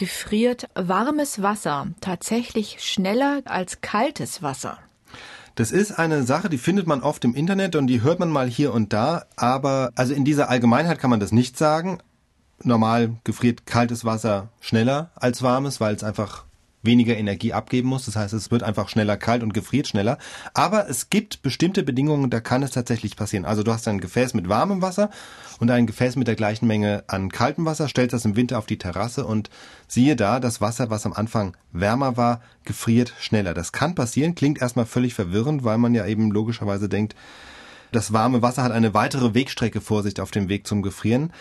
gefriert warmes Wasser tatsächlich schneller als kaltes Wasser? Das ist eine Sache, die findet man oft im Internet und die hört man mal hier und da, aber also in dieser Allgemeinheit kann man das nicht sagen. Normal gefriert kaltes Wasser schneller als warmes, weil es einfach weniger Energie abgeben muss. Das heißt, es wird einfach schneller kalt und gefriert schneller. Aber es gibt bestimmte Bedingungen, da kann es tatsächlich passieren. Also du hast ein Gefäß mit warmem Wasser und ein Gefäß mit der gleichen Menge an kaltem Wasser, stellst das im Winter auf die Terrasse und siehe da, das Wasser, was am Anfang wärmer war, gefriert schneller. Das kann passieren, klingt erstmal völlig verwirrend, weil man ja eben logischerweise denkt, das warme Wasser hat eine weitere Wegstrecke vor sich auf dem Weg zum Gefrieren.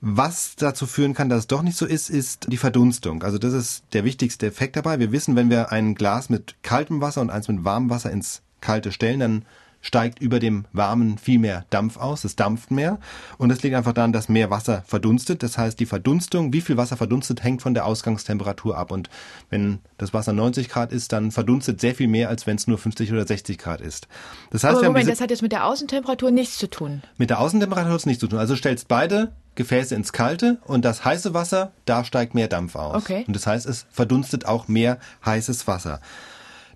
Was dazu führen kann, dass es doch nicht so ist, ist die Verdunstung. Also das ist der wichtigste Effekt dabei. Wir wissen, wenn wir ein Glas mit kaltem Wasser und eins mit warmem Wasser ins Kalte stellen, dann steigt über dem Warmen viel mehr Dampf aus, es dampft mehr und das liegt einfach daran, dass mehr Wasser verdunstet. Das heißt, die Verdunstung, wie viel Wasser verdunstet, hängt von der Ausgangstemperatur ab und wenn das Wasser 90 Grad ist, dann verdunstet sehr viel mehr, als wenn es nur 50 oder 60 Grad ist. Das heißt, Aber Moment, das hat jetzt mit der Außentemperatur nichts zu tun. Mit der Außentemperatur hat es nichts zu tun. Also stellst beide Gefäße ins Kalte und das heiße Wasser, da steigt mehr Dampf aus. Okay. Und das heißt, es verdunstet auch mehr heißes Wasser.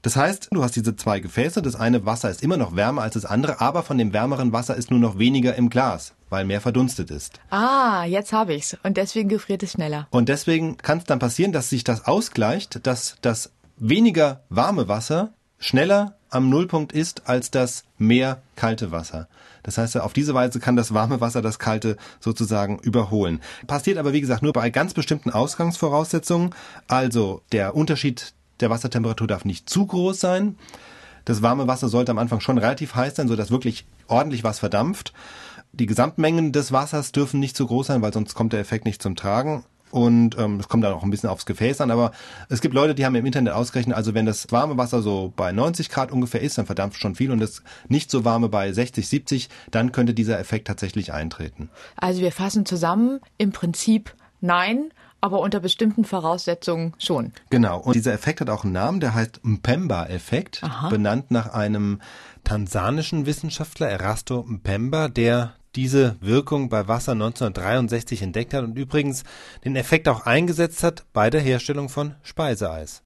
Das heißt, du hast diese zwei Gefäße, das eine Wasser ist immer noch wärmer als das andere, aber von dem wärmeren Wasser ist nur noch weniger im Glas, weil mehr verdunstet ist. Ah, jetzt habe ich's und deswegen gefriert es schneller. Und deswegen kann es dann passieren, dass sich das ausgleicht, dass das weniger warme Wasser schneller am Nullpunkt ist als das mehr kalte Wasser. Das heißt, auf diese Weise kann das warme Wasser das kalte sozusagen überholen. Passiert aber, wie gesagt, nur bei ganz bestimmten Ausgangsvoraussetzungen. Also der Unterschied der Wassertemperatur darf nicht zu groß sein. Das warme Wasser sollte am Anfang schon relativ heiß sein, sodass wirklich ordentlich was verdampft. Die Gesamtmengen des Wassers dürfen nicht zu groß sein, weil sonst kommt der Effekt nicht zum Tragen. Und ähm, es kommt dann auch ein bisschen aufs Gefäß an, aber es gibt Leute, die haben im Internet ausgerechnet, also wenn das warme Wasser so bei 90 Grad ungefähr ist, dann verdampft schon viel und das nicht so warme bei 60, 70, dann könnte dieser Effekt tatsächlich eintreten. Also wir fassen zusammen, im Prinzip nein, aber unter bestimmten Voraussetzungen schon. Genau. Und dieser Effekt hat auch einen Namen, der heißt Mpemba-Effekt, benannt nach einem tansanischen Wissenschaftler, Erasto Mpemba, der diese Wirkung bei Wasser 1963 entdeckt hat und übrigens den Effekt auch eingesetzt hat bei der Herstellung von Speiseeis.